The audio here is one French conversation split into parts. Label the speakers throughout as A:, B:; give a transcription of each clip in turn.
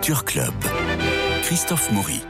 A: Culture Club. Christophe Maury.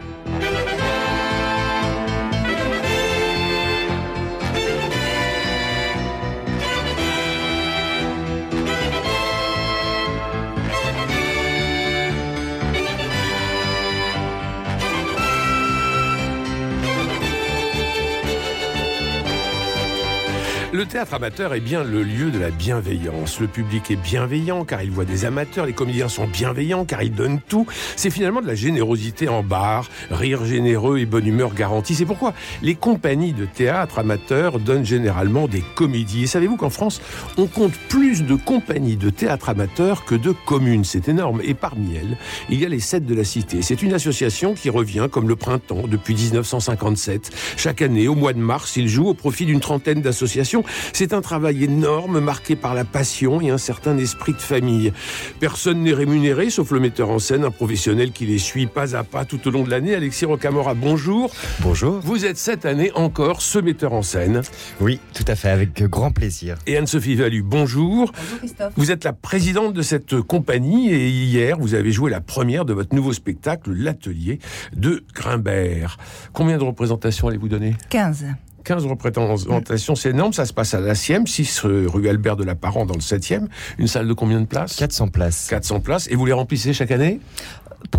B: Le théâtre amateur est bien le lieu de la bienveillance. Le public est bienveillant car il voit des amateurs, les comédiens sont bienveillants car ils donnent tout. C'est finalement de la générosité en barre, rire généreux et bonne humeur garantie. C'est pourquoi les compagnies de théâtre amateurs donnent généralement des comédies. Et savez-vous qu'en France, on compte plus de compagnies de théâtre amateurs que de communes. C'est énorme. Et parmi elles, il y a les Sept de la Cité. C'est une association qui revient comme le printemps depuis 1957. Chaque année, au mois de mars, il joue au profit d'une trentaine d'associations c'est un travail énorme marqué par la passion et un certain esprit de famille. Personne n'est rémunéré sauf le metteur en scène, un professionnel qui les suit pas à pas tout au long de l'année. Alexis Rocamora, bonjour.
C: Bonjour.
B: Vous êtes cette année encore ce metteur en scène.
C: Oui, tout à fait, avec grand plaisir.
B: Et Anne-Sophie Valu, bonjour.
D: Bonjour Christophe.
B: Vous êtes la présidente de cette compagnie et hier, vous avez joué la première de votre nouveau spectacle, L'Atelier de Grimbert. Combien de représentations allez-vous donner?
D: 15.
B: 15 représentations, c'est énorme. Ça se passe à la Sième, 6 rue Albert de la Parent dans le 7e. Une salle de combien de places
C: 400 places.
B: 400 places. Et vous les remplissez chaque année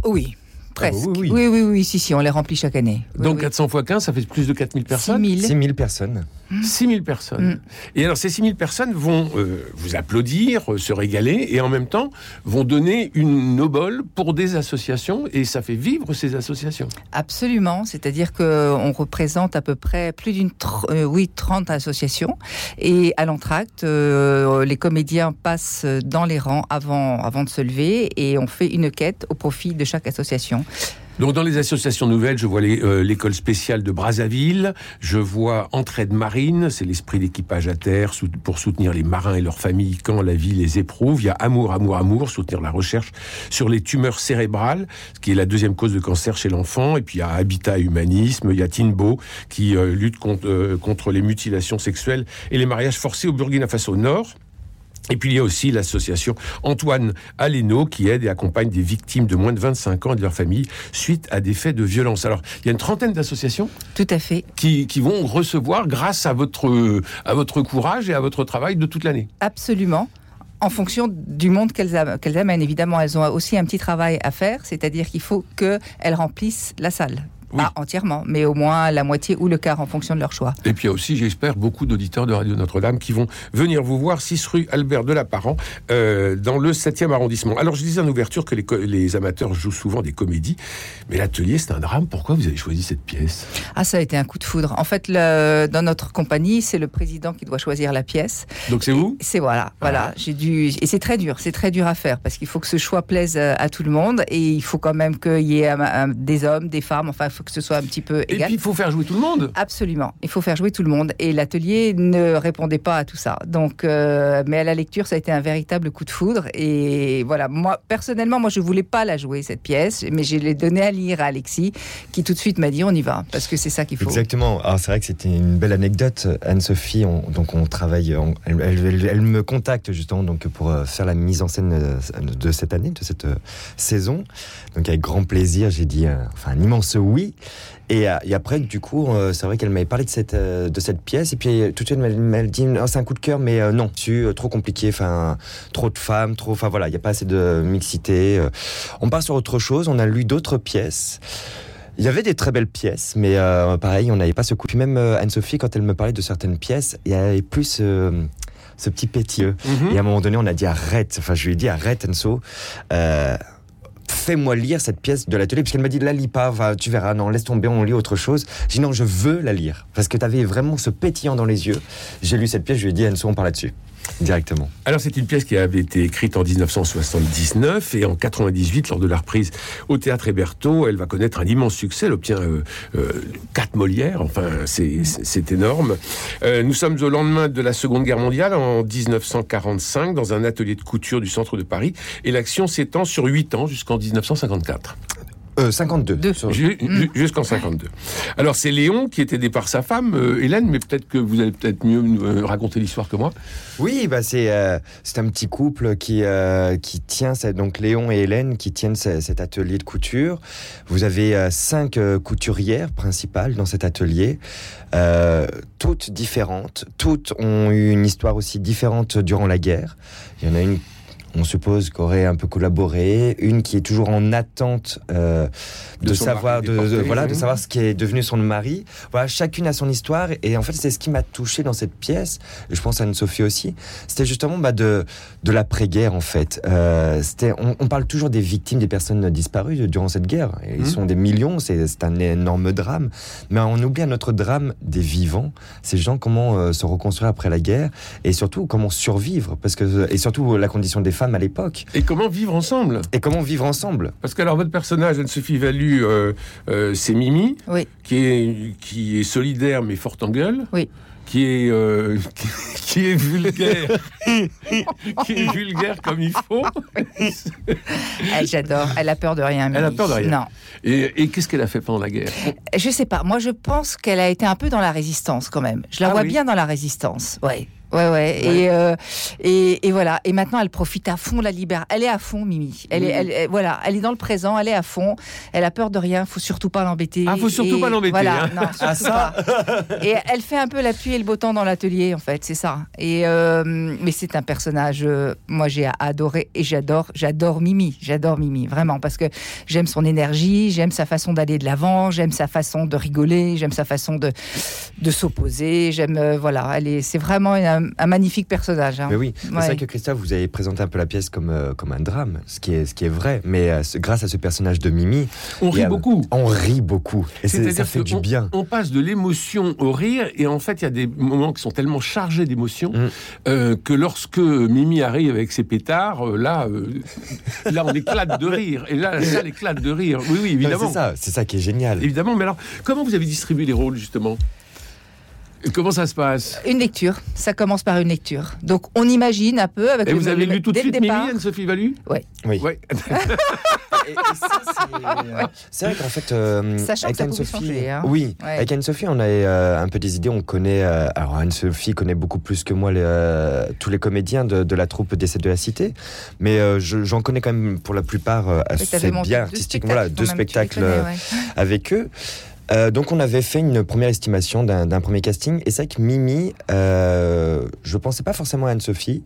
D: Oui. Presque.
B: Ah bah oui,
D: oui,
B: oui.
D: oui, oui, si, si, on les remplit chaque année. Oui,
B: Donc
D: oui.
B: 400 fois 15, ça fait plus de 4000 personnes
D: 6 000.
C: 6000 personnes.
B: 6000 personnes.
D: Mm.
B: Et alors ces 6000 personnes vont euh, vous applaudir, euh, se régaler, et en même temps vont donner une obole pour des associations, et ça fait vivre ces associations.
D: Absolument. C'est-à-dire qu'on représente à peu près plus d'une euh, oui, 30 associations. Et à l'entracte, euh, les comédiens passent dans les rangs avant, avant de se lever et on fait une quête au profit de chaque association.
B: Donc dans les associations nouvelles, je vois euh, l'école spéciale de Brazzaville, je vois Entraide Marine, c'est l'esprit d'équipage à terre pour soutenir les marins et leurs familles quand la vie les éprouve. Il y a Amour, Amour, Amour, soutenir la recherche sur les tumeurs cérébrales, ce qui est la deuxième cause de cancer chez l'enfant. Et puis il y a Habitat Humanisme, il y a Tinbo qui euh, lutte euh, contre les mutilations sexuelles et les mariages forcés au Burkina Faso Nord. Et puis il y a aussi l'association Antoine Aleno qui aide et accompagne des victimes de moins de 25 ans et de leur famille suite à des faits de violence. Alors il y a une trentaine d'associations
D: Tout à fait.
B: qui, qui vont recevoir grâce à votre, à votre courage et à votre travail de toute l'année.
D: Absolument. En fonction du monde qu'elles amènent, évidemment, elles ont aussi un petit travail à faire, c'est-à-dire qu'il faut qu'elles remplissent la salle.
B: Oui.
D: Pas entièrement, mais au moins la moitié ou le quart en fonction de leur choix.
B: Et puis il y a aussi, j'espère, beaucoup d'auditeurs de Radio Notre-Dame qui vont venir vous voir 6 rue Albert de la Parent euh, dans le 7e arrondissement. Alors je disais en ouverture que les, amateurs jouent souvent des comédies, mais l'atelier c'est un drame. Pourquoi vous avez choisi cette pièce?
D: Ah, ça a été un coup de foudre. En fait, le- dans notre compagnie, c'est le président qui doit choisir la pièce.
B: Donc c'est vous?
D: C'est voilà, voilà. J'ai dû et c'est très dur, c'est très dur à faire parce qu'il faut que ce choix plaise euh, à tout le monde et il faut quand même qu'il y ait un- un- des hommes, des femmes. Enfin, il faut que ce soit un petit peu
B: Et
D: égal.
B: puis il faut faire jouer tout le monde.
D: Absolument, il faut faire jouer tout le monde et l'atelier ne répondait pas à tout ça. Donc, euh, mais à la lecture, ça a été un véritable coup de foudre et voilà. Moi, personnellement, moi, je voulais pas la jouer cette pièce, mais je l'ai donnée à lire à Alexis, qui tout de suite m'a dit on y va parce que c'est ça qu'il faut.
C: Exactement. Alors c'est vrai que c'était une belle anecdote. Anne-Sophie, on- donc on travaille, on- elle, elle- elle- elle me contacte justement donc pour euh, faire la mise en scène euh, de cette année, de cette saison. Donc avec grand plaisir, j'ai dit euh, enfin un immense oui. Et, euh, et après, du coup, euh, c'est vrai qu'elle m'avait parlé de cette, euh, de cette pièce. Et puis, tout de suite, elle m'a dit Ah, c'est un coup de cœur, mais non, tu, euh, trop compliqué. Enfin, trop de femmes, trop. Enfin, voilà, il n'y a pas assez de mixité. On part sur autre chose. On a lu d'autres pièces. Il y avait des très belles pièces, mais euh, pareil, on n'avait pas ce coup. Puis même euh, Anne-Sophie, quand elle me parlait de certaines pièces, il y avait plus euh, ce petit pétilleux.
B: Mhm.
C: Et à un moment donné, on a dit arrête. Enfin, je lui ai dit arrête, Enso. Fais-moi lire cette pièce de l'atelier, puisqu'elle m'a dit la lis pas, enfin, tu verras, non, laisse tomber, on lit autre chose. J'ai dit non, je veux la lire, parce que tu avais vraiment ce pétillant dans les yeux. J'ai lu cette pièce, je lui ai dit Enso, on parle là-dessus, directement.
B: Alors c'est une pièce qui avait été écrite en 1979 et en 98 lors de la reprise au théâtre Héberto, elle va connaître un immense succès. Elle obtient euh, euh, quatre Molières. Enfin, c'est énorme. Euh, nous sommes au lendemain de la Seconde Guerre mondiale en 1945 dans un atelier de couture du centre de Paris et l'action s'étend sur huit ans jusqu'en 1954.
C: Euh, 52.
D: Deux.
C: Sur-
B: Ju-
D: Mm.
B: ju- Jusqu'en 52. Alors c'est Léon qui est aidé par sa femme, euh, Hélène, mais peut-être que vous allez peut-être mieux nous, euh, raconter l'histoire que moi.
C: Oui, bah c'est euh, c'est un petit couple qui euh, qui tient cette- donc Léon et Hélène qui tiennent ce- cet atelier de couture. Vous avez euh, cinq euh, couturières principales dans cet atelier, euh, toutes différentes, toutes ont eu une histoire aussi différente durant la guerre. Il y en a une on suppose qu'aurait un peu collaboré, une qui est toujours en attente euh, de, savoir, de, voilà, de
B: Mhm.
C: savoir ce qui est devenu son mari. Voilà, chacune a son histoire et en fait c'est ce qui m'a touché dans cette pièce. Et je pense à Anne-Sophie aussi. C'était justement bah, de de l'après-guerre en fait. Euh, c'était, on, on parle toujours des victimes, des personnes disparues durant cette guerre. Et Ils
B: Mhm.
C: sont des millions, c'est, c'est un énorme drame. Mais on oublie un autre drame des vivants. Ces gens comment euh, se reconstruire après la guerre et surtout comment survivre parce que et surtout la condition des femmes à l'époque
B: Et comment vivre ensemble?
C: Et comment vivre ensemble?
B: Parce que alors votre personnage, Anne-Sophie Valu, euh, euh, c'est Mimi,
D: Oui.
B: qui est, qui est solidaire mais forte en gueule.
D: Oui.
B: Qui est, euh, qui, qui est vulgaire, qui est vulgaire comme il faut.
D: Elle, J'adore. Elle a peur de rien.
B: Elle a
D: Mimi.
B: peur de rien.
D: Non.
B: Et, et qu'est-ce qu'elle a fait pendant la guerre?
D: Je sais pas. Moi, je pense qu'elle a été un peu dans la résistance quand même. Je la
B: Ah
D: vois
B: oui.
D: bien dans la résistance. Ouais. Ouais, ouais. Et, euh, et, et voilà. Et maintenant, elle profite à fond la liberté. Elle est à fond, Mimi. Elle est,
B: Oui.
D: elle, elle- voilà. Elle est dans le présent. Elle est à fond. Elle a peur de rien. Faut surtout pas l'embêter.
B: Ah, faut surtout
D: Et
B: pas l'embêter,
D: Voilà.
B: hein.
D: Non, surtout pas. Et elle fait un peu la pluie et le beau temps dans l'atelier, en fait. C'est ça. Et euh, mais c'est un personnage. euh, moi, j'ai adoré et j'adore. J'adore Mimi. J'adore Mimi vraiment parce que j'aime son énergie. J'aime sa façon d'aller de l'avant. J'aime sa façon de rigoler. J'aime sa façon de de s'opposer. J'aime. voilà. Elle est. C'est vraiment un, un magnifique personnage. hein.
C: Mais oui, c'est
D: Ouais.
C: vrai que Christophe, vous avez présenté un peu la pièce comme, euh, comme un drame, ce qui est, ce qui est vrai. Mais euh, ce- grâce à ce personnage de Mimi,
B: On rit
C: a-
B: beaucoup.
C: on rit beaucoup. Et ça
B: C'est-à-dire
C: fait
B: que
C: du
B: on-
C: bien.
B: On passe de l'émotion au rire, et en fait, il y a des moments qui sont tellement chargés d'émotion
C: Mm.
B: euh, que lorsque Mimi arrive avec ses pétards, euh, là, euh, là, on éclate de rire. Et là, la salle éclate de rire. Oui, oui, évidemment.
C: C'est ça, c'est ça qui est génial.
B: Évidemment, mais alors, comment vous avez distribué les rôles, justement? Comment ça se passe
D: Une lecture. Ça commence par une lecture. Donc on imagine un peu avec.
B: Et
D: le-
B: vous avez lu tout de suite Mimi. Anne-Sophie Valu
C: Oui.
B: Ouais.
C: Ça, c'est, vrai qu'en fait, euh,
D: Sachant
C: avec
D: que ça pouvait
C: Anne-Sophie,
D: changer, hein.
C: oui,
D: Ouais.
C: avec Anne-Sophie, on a euh, un peu des idées. On connaît, euh, alors Anne-Sophie connaît beaucoup plus que moi les, euh, tous les comédiens de, de la troupe des de la Cité, mais euh, je- j'en connais quand même pour la plupart euh,
D: Oui,
C: assez bien
D: deux
C: artistiquement,
D: spectacles
C: voilà, deux spectacles
D: connais,
C: euh,
D: ouais.
C: avec eux. Euh, donc on avait fait une première estimation d'un d'un premier casting et c'est vrai que Mimi, euh, je pensais pas forcément à Anne-Sophie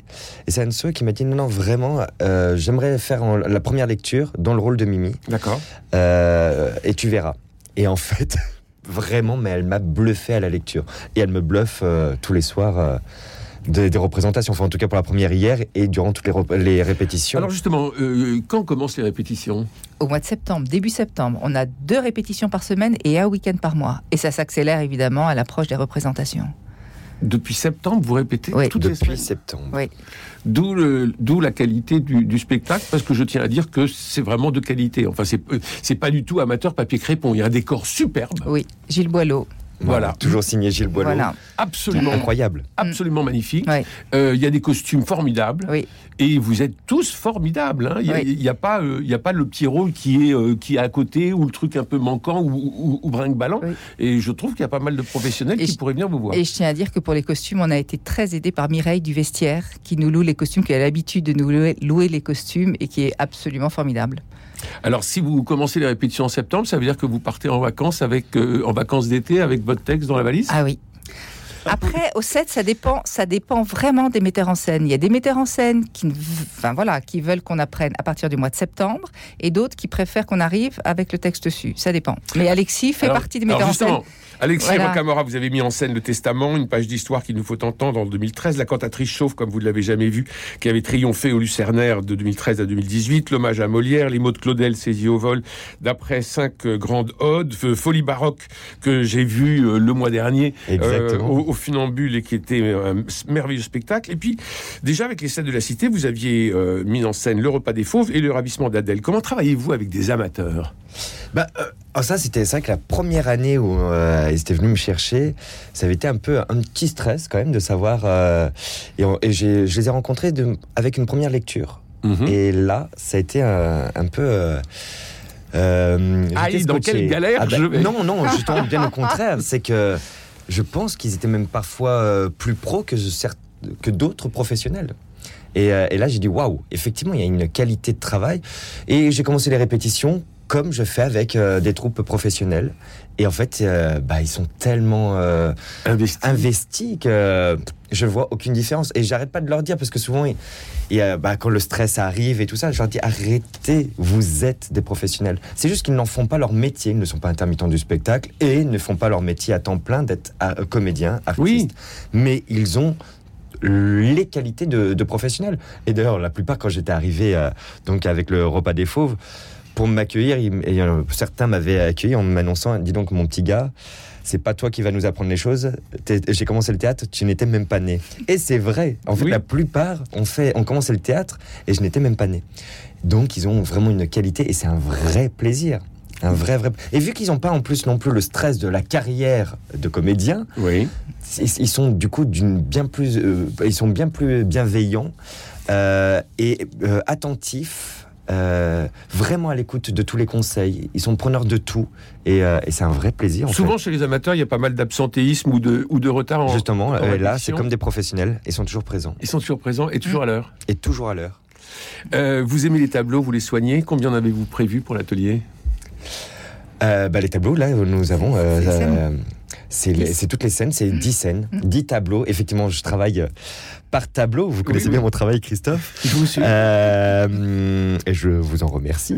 C: et c'est Anne-Sophie qui m'a dit non non vraiment euh, j'aimerais faire en- la première lecture dans le rôle de Mimi
B: D'accord.
C: euh, et tu verras. Et en fait vraiment mais elle m'a bluffé à la lecture et elle me bluffe tous les soirs des, des représentations, enfin en tout cas pour la première hier et durant toutes les, répétitions.
B: Alors, justement, euh, quand commencent les répétitions?
D: Au mois de septembre, début septembre, on a deux répétitions par semaine et un week-end par mois. Et ça s'accélère évidemment à l'approche des représentations.
B: Depuis septembre, vous répétez
D: Oui.
B: toutes les
C: depuis
B: semaines?
C: septembre.
D: Oui.
B: D'où le- d'où la qualité du, du spectacle, parce que je tiens à dire que c'est vraiment de qualité. Enfin, c'est euh, c'est pas du tout amateur papier crépon. Il y a un décor superbe,
D: Oui, Gilles Boileau.
B: Voilà.
C: Toujours signé Gilles Boileau.
D: Voilà.
B: absolument,
C: Incroyable.
B: absolument magnifique.
D: Ouais.
B: Euh, Il y a des costumes formidables,
D: Oui.
B: et vous êtes tous formidables. hein. Il n'y a,
D: Oui.
B: pas, euh, il y a pas le petit rôle qui est euh, qui est à côté ou le truc un peu manquant ou, ou, ou brinque-ballant.
D: Oui.
B: Et je trouve qu'il y a pas mal de professionnels
D: Et
B: qui
D: je-
B: pourraient venir vous voir.
D: Et je tiens à dire que pour les costumes, on a été très aidé par Mireille du vestiaire, qui nous loue les costumes, qui a l'habitude de nous louer, louer les costumes et qui est absolument formidable.
B: Alors, si vous commencez les répétitions en septembre, ça veut dire que vous partez en vacances avec euh, en vacances d'été avec votre texte dans la valise?
D: Ah oui. Après, au set, ça dépend, ça dépend vraiment des metteurs en scène. Il y a des metteurs en scène qui, enfin voilà, qui veulent qu'on apprenne à partir du mois de septembre, et d'autres qui préfèrent qu'on arrive avec le texte dessus. Ça dépend. Mais Alexis fait
B: Alors-
D: partie des
B: alors
D: metteurs en scène.
B: justement, Alexis
D: Voilà.
B: Vous avez mis en scène le Testament, une page d'histoire qu'il nous faut entendre en 2013, la cantatrice chauve, comme vous ne l'avez jamais vu, qui avait triomphé au Lucernaire de 2013 à 2018, l'hommage à Molière, les mots de Claudel saisis au vol, d'après cinq euh, grandes odes, euh, Folie baroque que j'ai vu euh, le mois dernier euh,
C: Exactement.
B: au, au Funambule et qui était un merveilleux spectacle. Et puis, déjà avec les scènes de la cité, vous aviez euh, mis en scène le repas des fauves et le ravissement d'Adèle. Comment travaillez-vous avec des amateurs?
C: Bah, euh, oh, ça, c'était vrai que la première année où euh, ils étaient venus me chercher, ça avait été un peu un petit stress quand même de savoir. et je les ai rencontrés de- avec une première lecture.
B: Mhm.
C: Et là, ça a été un, un peu. euh,
B: Ah, dans quelle galère
C: Ah bah,
B: je vais.
C: Non, non, justement, bien au contraire. C'est que je pense qu'ils étaient même parfois euh, plus pros que, que d'autres professionnels. Et, euh, et là, j'ai dit waouh, effectivement, il y a une qualité de travail. Et j'ai commencé les répétitions comme je fais avec euh, des troupes professionnelles. Et en fait, euh, bah, ils sont tellement euh,
B: Investi.
C: investis que je vois aucune différence. Et j'arrête pas de leur dire parce que souvent, a- bah, quand le stress arrive et tout ça, je leur dis arrêtez, vous êtes des professionnels. C'est juste qu'ils n'en font pas leur métier, ils ne sont pas intermittents du spectacle et ne font pas leur métier à temps plein d'être euh, comédien, artiste.
B: Oui.
C: Mais ils ont les qualités de, de professionnels. Et d'ailleurs, la plupart, quand j'étais arrivé donc avec le repas des fauves, pour m'accueillir, et, euh, certains m'avaient accueilli en m'annonçant, dis donc mon petit gars, c'est pas toi qui vas nous apprendre les choses. J'ai commencé le théâtre, tu n'étais même pas né. Et c'est vrai. En fait,
B: Oui.
C: la plupart ont fait, ont commencé le théâtre et je n'étais même pas né. Donc, ils ont vraiment une qualité et c'est un vrai plaisir. Un vrai, vrai. Et vu qu'ils n'ont pas en plus non plus le stress de la carrière de comédien,
B: Oui.
C: ils ils sont du coup d'une bien plus, euh, ils sont bien plus bienveillants euh, et euh, attentifs, euh, vraiment à l'écoute de tous les conseils. Ils sont preneurs de tout et, euh, et c'est un vrai plaisir. En
B: Souvent, chez les amateurs, il y a pas mal d'absentéisme ou de, ou de retard en.
C: justement,
B: en
C: euh, là, c'est comme des professionnels. Ils sont toujours présents
B: Ils sont toujours présents et toujours à l'heure.
C: et toujours à l'heure.
B: Euh, vous aimez les tableaux, vous les soignez. Combien en avez-vous prévu pour l'atelier?
C: Euh, bah, les tableaux, là, nous avons.
D: C'est
C: toutes les scènes, c'est 10 scènes, 10 tableaux. Effectivement, je travaille euh, par tableau. Vous connaissez
B: oui.
C: bien mon travail, Christophe.
B: Je vous suis.
C: Euh, et je vous en remercie.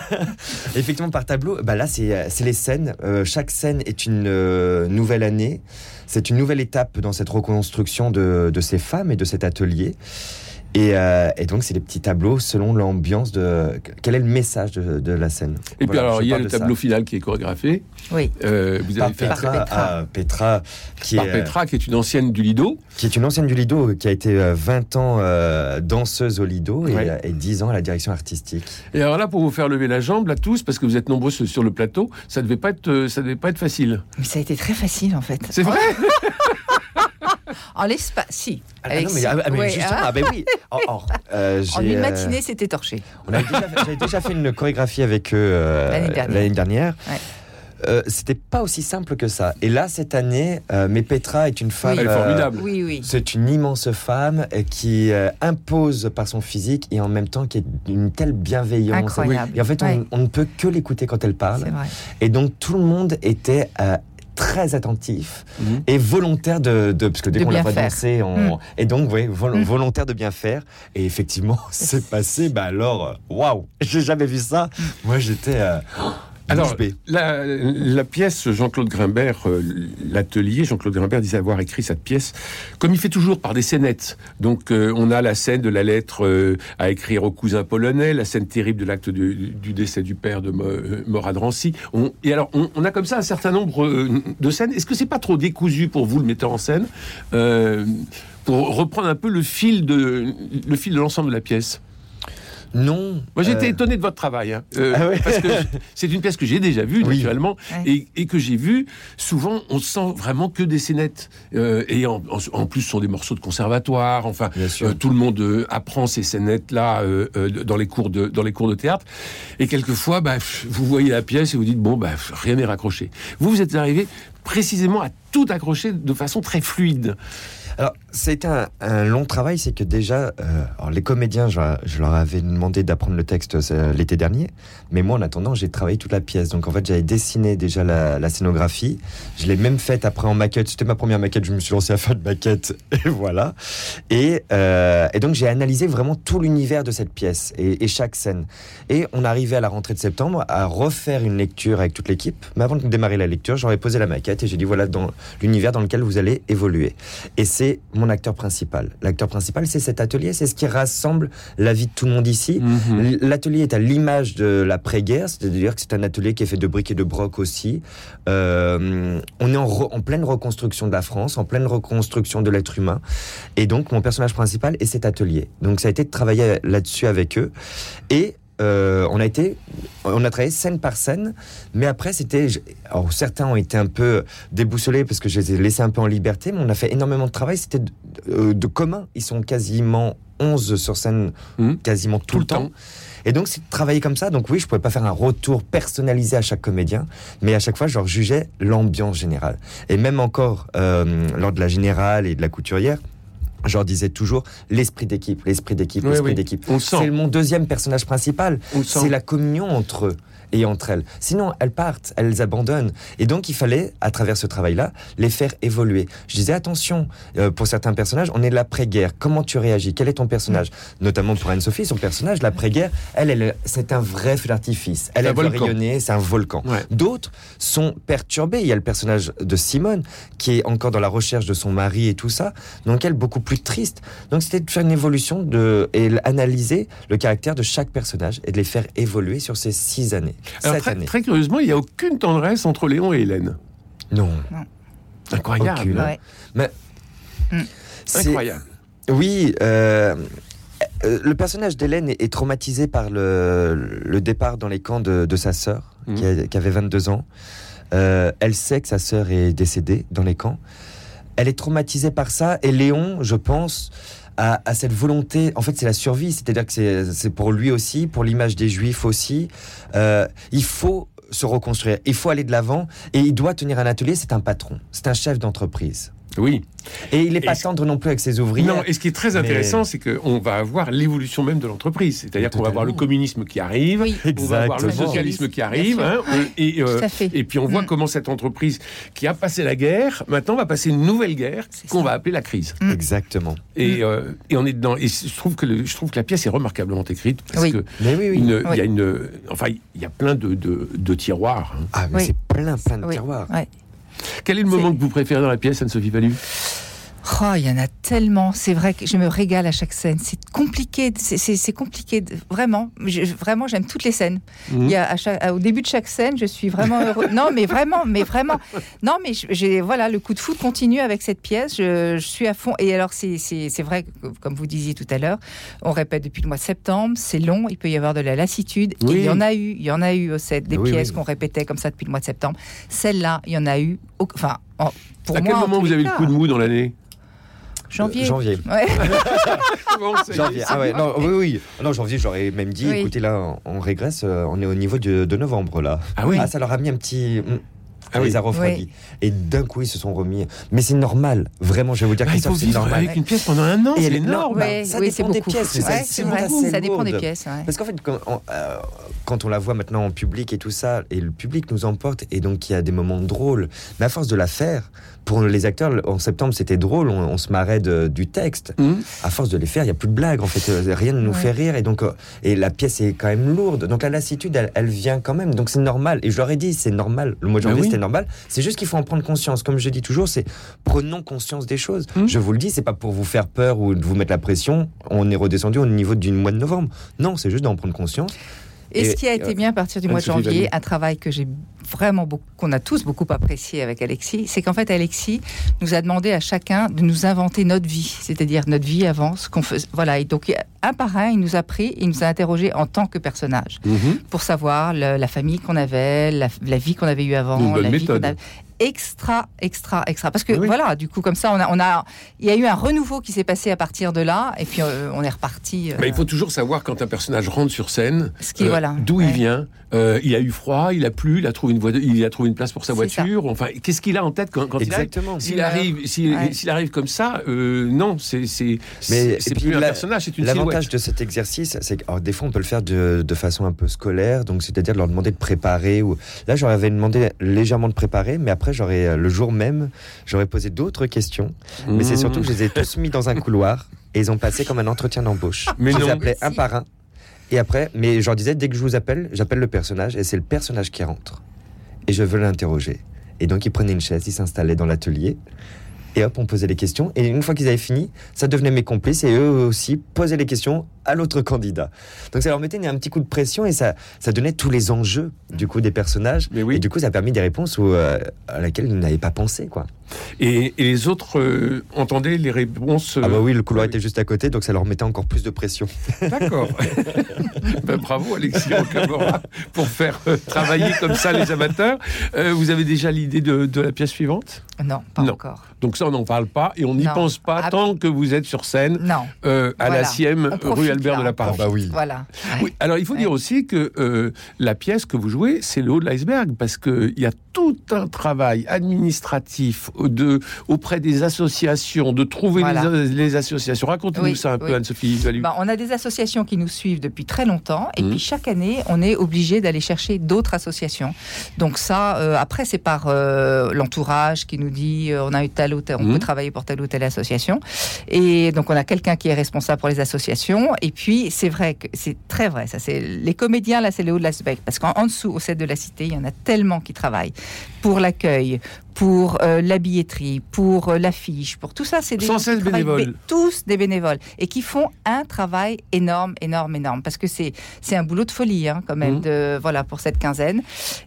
C: Effectivement, par tableau, bah là, c'est euh, c'est les scènes. Euh, chaque scène est une euh, nouvelle année. C'est une nouvelle étape dans cette reconstruction de, de ces femmes et de cet atelier. Et, euh, et donc, c'est des petits tableaux selon l'ambiance de. Quel est le message de, de la scène
B: Et puis alors, il y a le
C: ça.
B: tableau final qui est chorégraphié.
D: Oui.
B: Euh, vous
C: Par
B: avez fait
C: Petra,
D: Petra.
C: ah, Petra, qui,
B: par
C: est, euh,
B: Petra, qui est une ancienne du Lido.
C: qui est une ancienne du Lido, qui a été euh, 20 ans euh, danseuse au Lido et,
B: Ouais.
C: euh, et 10 ans à la direction artistique.
B: Et alors là, pour vous faire lever la jambe, là tous, parce que vous êtes nombreux sur le plateau, ça devait pas être, euh, ça devait pas être facile.
D: Mais ça a été très facile en fait.
B: C'est vrai.
D: En l'espace, si.
C: Ah,
D: Avec
C: non, mais, ah, mais
D: Ouais,
C: justement,
D: ah,
C: ah, ben oui. Oh, euh,
D: en une
C: euh,
D: matinée, c'était torché.
C: on avait déjà fait- J'avais déjà fait une chorégraphie avec eux euh,
D: L'année dernière.
C: l'année dernière.
D: Ouais.
C: Euh, C'était pas aussi simple que ça. Et là, cette année, euh, mais Petra est une femme.
B: Elle est
C: euh,
B: formidable.
D: Oui, oui.
C: C'est une immense femme qui euh, impose par son physique et en même temps qui est d'une telle bienveillance.
D: Incroyable.
C: Et en fait, on,
D: Ouais,
C: on ne peut que l'écouter quand elle parle.
D: c'est vrai.
C: Et donc, tout le monde était euh, très attentif
B: Mhm.
C: et volontaire de, de- parce que dès qu'on la
D: bien
C: voit
D: faire.
C: danser, on,
D: Mm.
C: et donc oui, vol-
D: Mm.
C: volontaire de bien faire. Et effectivement, c'est passé. Bah alors, waouh, j'ai jamais vu ça. Moi, j'étais euh,
B: Alors, la, la pièce Jean-Claude Grimbert, euh, l'atelier, Jean-Claude Grimbert disait avoir écrit cette pièce, comme il fait toujours par des scénettes. Donc, euh, on a la scène de la lettre euh, à écrire au cousin polonais, la scène terrible de l'acte du, du décès du père de euh, Morat Drancy. On, et alors, on, on a comme ça un certain nombre euh, de scènes. Est-ce que c'est pas trop décousu pour vous, le metteur en scène, euh, pour reprendre un peu le fil de le fil de l'ensemble de la pièce?
C: Non.
B: Moi, j'ai été
C: euh,
B: étonné de votre travail. hein. Euh,
C: Ah ouais
B: Parce que c'est une pièce que j'ai déjà vue,
C: Oui.
B: naturellement,
D: Ouais.
B: et, et que j'ai vue. Souvent, on sent vraiment que des scénettes. Euh, et en, en- en plus, ce sont des morceaux de conservatoire. Enfin, euh, tout le monde euh, apprend ces scénettes-là euh, euh, dans, les cours de, dans les cours de théâtre. Et quelquefois, bah, vous voyez la pièce et vous dites, bon, bah, rien n'est raccroché. Vous, vous êtes arrivé précisément à tout accrocher de façon très fluide.
C: Alors, c'était un, long travail, c'est que déjà, euh, les comédiens, je, leur avais demandé d'apprendre le texte euh, l'été dernier, mais moi, en attendant, j'ai travaillé toute la pièce. Donc, en fait, j'avais dessiné déjà la, la scénographie. Je l'ai même faite après en maquette. C'était ma première maquette, je me suis lancé à faire de maquette, et voilà. Et, euh, et donc, j'ai analysé vraiment tout l'univers de cette pièce et, et chaque scène. Et on arrivait à la rentrée de septembre à refaire une lecture avec toute l'équipe. Mais avant de démarrer la lecture, j'aurais posé la maquette et j'ai dit voilà dans l'univers dans lequel vous allez évoluer. Et c'est mon acteur principal. L'acteur principal, c'est cet atelier, c'est ce qui rassemble la vie de tout le monde ici.
B: Mhm.
C: L'atelier est à l'image de l'après-guerre, c'est-à-dire que c'est un atelier qui est fait de briques et de broc aussi. Euh, on est en, re- en pleine reconstruction de la France, en pleine reconstruction de l'être humain. Et donc, mon personnage principal est cet atelier. Donc, ça a été de travailler là-dessus avec eux. Et euh, on a été, on a travaillé scène par scène, mais après c'était, alors certains ont été un peu déboussolés parce que je les ai laissés un peu en liberté, mais on a fait énormément de travail. C'était de, euh, de commun. Ils sont quasiment 11 sur scène
B: Mhm.
C: quasiment tout,
B: Tout
C: le
B: le
C: temps.
B: temps.
C: Et donc, c'est de travailler comme ça. Donc, oui, je pouvais pas faire un retour personnalisé à chaque comédien, mais à chaque fois, je leur jugeais l'ambiance générale. Et même encore, euh, lors de la générale et de la couturière, je leur disais toujours l'esprit d'équipe, l'esprit d'équipe, l'esprit
B: oui.
C: d'équipe. C'est mon deuxième personnage principal. C'est la communion entre eux et entre elles. Sinon, elles partent, elles abandonnent. Et donc, il fallait, à travers ce travail-là, les faire évoluer. Je disais, attention, euh, pour certains personnages, on est de l'après-guerre. Comment tu réagis? Quel est ton personnage? Notamment pour Anne-Sophie, son personnage, l'après-guerre, elle, elle, c'est un vrai feu d'artifice. Elle, elle veut rayonner, c'est un volcan.
B: Ouais.
C: D'autres sont perturbés. Il y a le personnage de Simone, qui est encore dans la recherche de son mari et tout ça. Donc, elle, beaucoup plus triste. Donc, c'était de faire une évolution de, et analyser le caractère de chaque personnage et de les faire évoluer sur ces six années.
B: Alors, très, curieusement, il n'y a aucune tendresse entre Léon et Hélène.
C: Non.
B: Incroyable.
C: Aucune.
B: hein
D: Ouais.
C: C'est-
B: Incroyable.
C: Oui, euh, euh, le personnage d'Hélène est, traumatisé par le, le départ dans les camps de, de sa sœur,
B: Mhm.
C: qui, a- qui avait 22 ans. Euh, elle sait que sa sœur est décédée dans les camps. Elle est traumatisée par ça. Et Léon, je pense, a, a cette volonté. En fait, c'est la survie. C'est-à-dire que c'est- c'est pour lui aussi, pour l'image des Juifs aussi. Euh, il faut se reconstruire. Il faut aller de l'avant. Et il doit tenir un atelier. C'est un patron. C'est un chef d'entreprise.
B: Oui.
C: Et il n'est pas
B: Et-
C: tendre non plus avec ses ouvriers.
B: Non, et ce qui est très
C: Mais-
B: intéressant, c'est qu'on va avoir l'évolution même de l'entreprise. C'est-à-dire qu'on va avoir le communisme qui arrive,
D: Oui.
B: on va avoir le socialisme qui arrive, hein, et, euh,
D: Tout à fait.
B: et puis on voit
D: Mm.
B: comment cette entreprise qui a passé la guerre, maintenant va passer une nouvelle guerre qu'on va appeler la crise.
D: Mm.
C: Exactement.
B: Et, euh, et on est dedans. Et je trouve que le- je trouve que la pièce est remarquablement écrite parce
D: Oui.
B: que
C: Mais oui,
B: une- il y a une, enfin il y a plein de, de, de tiroirs. hein.
C: Ah, mais
D: Oui.
C: c'est plein, plein de
D: Oui.
C: tiroirs.
B: Quel est le moment que vous préférez dans la pièce, Anne-Sophie Fallu
D: Oh, il y en a tellement. C'est vrai que je me régale à chaque scène. C'est compliqué. C'est- compliqué. Vraiment. Je- vraiment, j'aime toutes les scènes.
B: Mhm.
D: Il y a à chaque- à- au début de chaque scène, je suis vraiment heureux. non, mais vraiment, mais vraiment. Non, mais j'ai voilà, le coup de foot continue avec cette pièce. Je, je suis à fond. Et alors, c'est vrai, comme vous disiez tout à l'heure, on répète depuis le mois de septembre. C'est long. Il peut y avoir de la lassitude. Et il y en a eu. Il y en a eu au set des
C: Oui,
D: pièces
C: oui.
D: qu'on répétait comme ça depuis le mois de septembre. Celle-là, il y en a eu. Enfin, en- pour
B: À
D: moi,
B: quel
D: en
B: moment vous avez le
D: cas.
B: coup de mou dans l'année?
D: Janvier.
C: Euh, janvier.
D: Ouais.
B: Bon, ça
C: Janvier. Ah ouais, non, oui, oui. Non, janvier, j'aurais même dit,
D: Oui.
C: écoutez, là, on régresse, euh, on est au niveau de, de novembre, là.
B: Ah oui.
C: Ah, ça leur a mis un petit. mm,
B: Ah
C: ça
B: oui.
C: les a refroidis. Et d'un coup, ils se sont remis. Mais c'est normal. Vraiment, je vais vous dire,
B: Bah,
C: Christophe, c'est normal.
B: avec une pièce pendant un an,
C: Et
B: c'est énorme.
C: bah,
D: Ouais,
C: ça
D: oui,
C: dépend
D: c'est
C: des
D: beaucoup.
C: pièces, c'est
D: vrai, ça dépend des pièces. ouais.
C: Parce qu'en fait, quand on, euh, quand on la voit maintenant en public et tout ça, et le public nous emporte, et donc il y a des moments drôles. Mais à force de la faire, pour les acteurs, en septembre, c'était drôle, on, on se marrait de- du texte.
B: Hum.
C: À force de les faire, il n'y a plus de blagues, en fait. Euh, Rien ne nous
D: Ouais.
C: fait rire, et donc, euh, et la pièce est quand même lourde. Donc la lassitude, elle, elle vient quand même. Donc c'est normal. Et je leur ai dit, c'est normal. Le mois de janvier,
B: oui.
C: c'était normal. C'est juste qu'il faut en prendre conscience. Comme je dis toujours, c'est prenons conscience des choses.
B: Hum.
C: Je vous le dis, c'est pas pour vous faire peur ou de vous mettre la pression. On est redescendu au niveau du mois de novembre. Non, c'est juste d'en prendre conscience.
D: Et,
C: Et-
D: ce qui a été
C: euh,
D: bien à partir du mois de janvier, un travail que j'ai vraiment beaucoup, qu'on a tous beaucoup apprécié avec Alexis, c'est qu'en fait Alexis nous a demandé à chacun de nous inventer notre vie, c'est-à-dire notre vie avant, ce qu'on faisait. Voilà, et donc un par un, il nous a pris, il nous a interrogé en tant que personnage
B: Mhm.
D: pour savoir le- la famille qu'on avait, la, la vie qu'on avait eue avant, la vie avait- extra, extra, extra. Parce que
C: Oui.
D: voilà, du coup, comme ça, on a, on a, il y a eu un renouveau qui s'est passé à partir de là, et puis euh, on est reparti. euh,
B: Bah, il faut toujours savoir quand un personnage rentre sur scène, euh,
D: voilà,
B: d'où il vient. Euh, il a eu froid, il a plu, il a trouvé une, voie- il a trouvé une place pour sa
D: ça.
B: voiture. Enfin, qu'est-ce qu'il a en tête quand, quand il arrive?
C: Exactement.
B: S'il arrive, s'il
D: Ouais.
B: arrive comme ça, euh, non, c'est c'est
C: Mais-
B: c'est plus un personnage, c'est une
C: L'avantage de cet exercice, c'est que alors, des fois on peut le faire de, de façon un peu scolaire, donc c'est-à-dire de leur demander de préparer. Ou là, j'aurais demandé légèrement de préparer, mais après j'aurais euh, le jour même, j'aurais posé d'autres questions. Mais c'est surtout que je les ai tous mis dans un couloir et ils ont passé comme un entretien d'embauche.
B: Mais
C: je les
B: non.
C: appelais un par un. Et après, mais je leur disais dès que je vous appelle, j'appelle le personnage et c'est le personnage qui rentre. Et je veux l'interroger. Et donc ils prenaient une chaise, ils s'installaient dans l'atelier. Et hop, on posait les questions. Et une fois qu'ils avaient fini, ça devenait mes complices. Et eux aussi posaient les questions à l'autre candidat. Donc ça leur mettait un petit coup de pression et ça, ça donnait tous les enjeux du coup des personnages.
B: Mais oui.
C: Et du coup, ça a permis des réponses où, euh, à laquelle ils n'avaient pas pensé, quoi.
B: Et, et les autres euh, entendaient les réponses. euh,
C: Ah bah oui, le couloir
B: oui.
C: était juste à côté, donc ça leur mettait encore plus de pression.
B: D'accord. Ben, bravo Alexis Rocamora pour faire euh, travailler comme ça les amateurs. Euh, vous avez déjà l'idée de, de la pièce suivante?
D: Non, pas
B: Non.
D: encore.
B: Donc ça, on n'en parle pas et on n'y pense pas
D: Ah.
B: tant que vous êtes sur scène
D: Non.
B: euh, à
D: Voilà.
B: la Sième,
D: On profite,
B: rue Albert
D: là,
B: de la Parole.
C: bah oui.
D: Voilà.
B: Oui, alors il faut dire aussi que euh, la pièce que vous jouez, c'est le haut de l'iceberg, parce qu'il y a tout un travail administratif de, auprès des associations, de trouver
D: Voilà.
B: les, les associations. Racontez-nous
D: Oui,
B: ça un peu. Anne-Sophie.
D: Bah, on a des associations qui nous suivent depuis très longtemps et
B: Mhm.
D: puis chaque année, on est obligé d'aller chercher d'autres associations. Donc ça, euh, après, c'est par euh, l'entourage qui nous dit euh, on a eu telle ou telle, on
B: Mhm.
D: peut travailler pour telle ou telle association. Et donc on a quelqu'un qui est responsable pour les associations. Et puis c'est vrai que c'est très vrai. Ça, c'est les comédiens là, c'est le haut de l'iceberg parce qu'en en dessous, au set de la cité, il y en a tellement qui travaillent pour l'accueil, pour euh, la billetterie, pour euh, l'affiche, pour tout ça, c'est des gens qui
B: bénévoles.
D: bé- tous des bénévoles et qui font un travail énorme, énorme, énorme. Parce que c'est c'est un boulot de folie hein, quand même
B: Mhm.
D: de voilà pour cette quinzaine.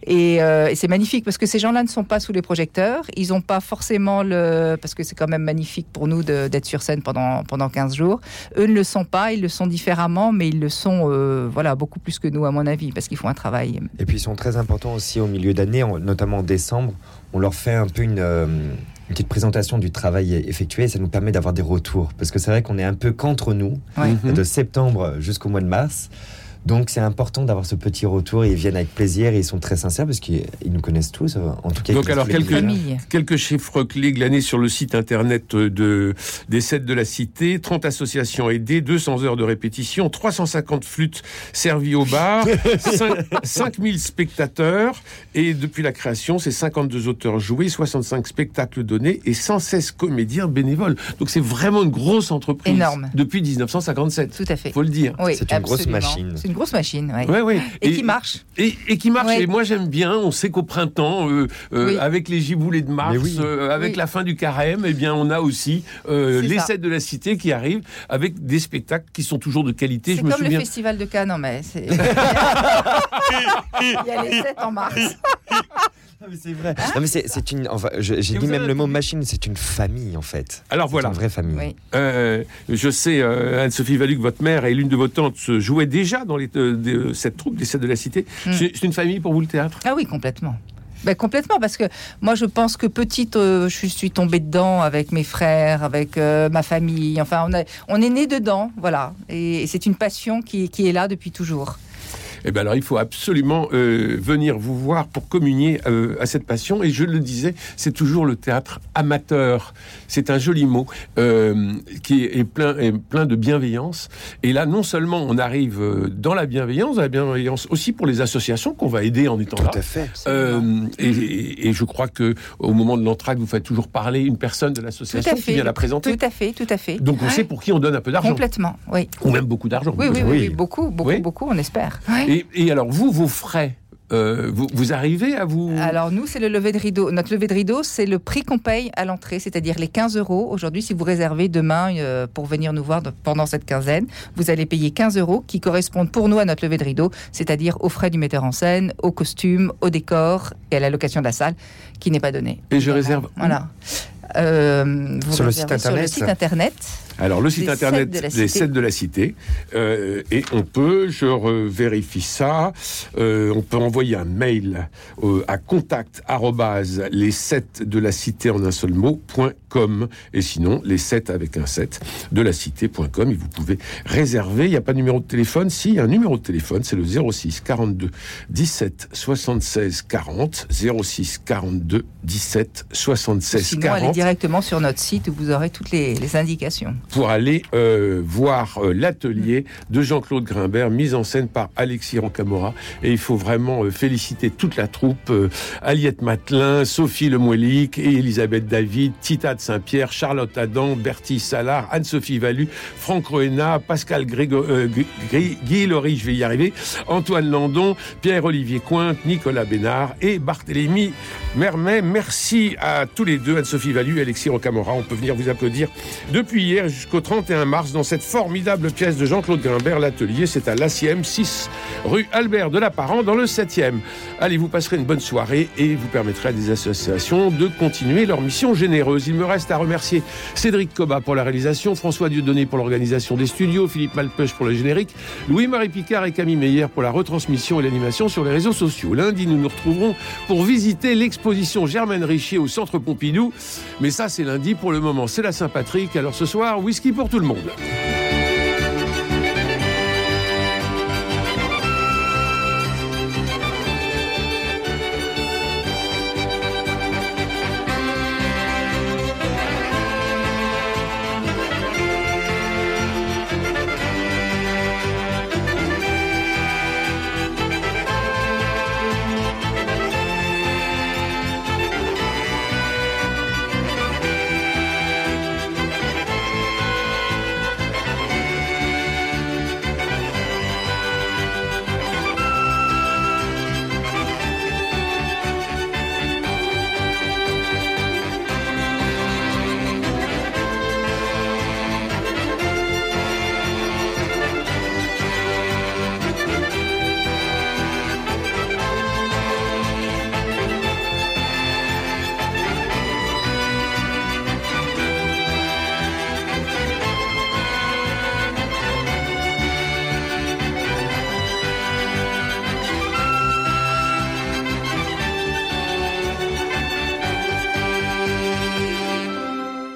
D: Et, euh, et c'est magnifique parce que ces gens-là ne sont pas sous les projecteurs. Ils n'ont pas forcément le parce que c'est quand même magnifique pour nous d'être sur scène pendant pendant 15 jours. Eux ne le sont pas, ils le sont différemment, mais ils le sont euh, voilà beaucoup plus que nous à mon avis parce qu'ils font un travail.
C: Et puis ils sont très importants aussi au milieu d'année, en- notamment en décembre. On leur fait un peu une, euh, une petite présentation du travail effectué et ça nous permet d'avoir des retours. Parce que c'est vrai qu'on est un peu qu'entre nous,
D: Ouais.
B: Mhm.
C: de septembre jusqu'au mois de mars. Donc c'est important d'avoir ce petit retour. Ils viennent avec plaisir et ils sont très sincères parce qu'ils ils nous connaissent tous. euh, En tout cas,
B: Donc
C: ils
B: alors, quelques-. Quelques chiffres clés glanés sur le site internet de, des 7 de la Cité. 30 associations aidées, 200 heures de répétition, 350 flûtes servies au bar, 5, 5000 spectateurs. Et depuis la création, c'est 52 auteurs joués, 65 spectacles donnés et 116 comédiens bénévoles. Donc c'est vraiment une grosse entreprise.
D: Énorme.
B: Depuis 1957.
D: Tout à fait.
B: Faut le dire.
D: Oui,
C: C'est une grosse machine.
D: Une grosse machine, ouais.
B: Ouais, ouais.
D: Et, qui marche.
B: Et, et qui marche.
D: Ouais.
B: Et moi, j'aime bien. On sait qu'au printemps, euh, euh,
D: Oui.
B: avec les giboulées de mars,
C: oui.
B: euh, avec
D: Oui.
B: la fin du carême, eh bien, on a aussi euh, les
D: ça.
B: sets de la cité qui arrivent avec des spectacles qui sont toujours de qualité.
D: C'est
B: Je me
D: comme
B: souviens.
D: le festival de Cannes, non mais c'est... Il y a les 7 en mars.
C: Non, mais c'est vrai. Non, mais c'est c'est une. Enfin, j'ai dit même
B: avez-
C: le mot machine. C'est une famille en fait.
B: Alors
C: C'est
B: voilà.
C: une vraie famille.
D: Oui.
B: Euh, je sais, euh, Anne-Sophie Valuc, votre mère et l'une de vos tantes se jouaient déjà dans les, euh, de- cette troupe des Sept de la Cité.
D: Mm.
B: C'est c'est une famille pour vous le théâtre?
D: Ah oui, complètement. Ben, complètement, parce que moi je pense que petite, euh, je suis tombée dedans avec mes frères, avec euh, ma famille. Enfin, on, a- on est né dedans, voilà. Et, et c'est une passion qui, qui est là depuis toujours.
B: Eh bien alors il faut absolument euh, venir vous voir pour communier euh, à cette passion. Et je le disais, c'est toujours le théâtre amateur. C'est un joli mot euh, qui est plein, est plein de bienveillance. Et là, non seulement on arrive dans la bienveillance, dans la bienveillance aussi pour les associations qu'on va aider en étant
C: Tout
B: là.
C: à fait.
B: Euh, et, et- et je crois que au moment de l'entracte, vous faites toujours parler une personne de
D: Tout
B: l'association qui vient la présenter.
D: Tout à fait, tout à fait.
B: Donc on
D: Ouais.
B: sait pour qui on donne un peu d'argent.
D: Complètement, oui.
B: Ou même beaucoup d'argent.
D: Oui, oui, oui,
C: Oui.
D: oui, beaucoup, beaucoup,
B: Oui.
D: beaucoup, on espère. Ouais.
B: Et, et alors vous, vos frais, euh, vous, vous arrivez à vous...
D: Alors nous, c'est le lever de rideau. Notre lever de rideau, c'est le prix qu'on paye à l'entrée, c'est-à-dire les 15 euros. Aujourd'hui, si vous réservez demain euh, pour venir nous voir pendant cette quinzaine, vous allez payer 15 euros qui correspondent pour nous à notre lever de rideau, c'est-à-dire aux frais du metteur en scène, au costume, au décor et à la location de la salle, qui n'est pas donnée.
B: Et je réserve
D: Voilà. Euh, vous
C: Sur le site
D: Sur le
C: internet.
D: site internet.
B: Alors, le site internet
D: de
B: des. 7 de la Cité. Euh, et on peut, je vérifie ça, euh, on peut envoyer un mail euh, à contact arrobase les 7 de la Cité en un seul mot, point com. Et sinon, les 7 avec un 7 de la Cité.com. Et vous pouvez réserver. Il n'y a pas de numéro de téléphone? Si, il y a un numéro de téléphone. C'est le 06 42 17 76 40. 06 42 17 76
D: Sinon,
B: 40.
D: allez directement sur notre site où vous aurez toutes les, les indications.
B: Pour aller euh, voir euh, l'atelier de Jean-Claude Grimbert, mis en scène par Alexis Rocamora. Et il faut vraiment euh, féliciter toute la troupe, euh, Aliette Matelin, Sophie Lemoilic et Elisabeth David, Tita de Saint-Pierre, Charlotte Adam, Bertie Salard, Anne-Sophie Valu, Franck Roena, Pascal Grégo- euh, Guy Laurie, je vais y arriver, Antoine Landon, Pierre-Olivier Cointe, Nicolas Bénard et Barthélémy Mermet. Merci à tous les deux, Anne-Sophie Valu et Alexis Rocamora. On peut venir vous applaudir depuis hier. Jusqu'au 31 mars dans cette formidable pièce de Jean-Claude Grimbert. L'atelier, c'est à l'ACM 6, rue Albert de la Parent, dans le 7e. Allez, vous passerez une bonne soirée et vous permettrez à des associations de continuer leur mission généreuse. Il me reste à remercier Cédric Coba pour la réalisation, François Dieudonné pour l'organisation des studios, Philippe Malpeuch pour le générique, Louis-Marie Picard et Camille Meyer pour la retransmission et l'animation sur les réseaux sociaux. Lundi, nous nous retrouverons pour visiter l'exposition Germaine Richier au Centre Pompidou. Mais ça, c'est lundi. Pour le moment, c'est la Saint-Patrick. Alors ce soir, whisky pour tout le monde.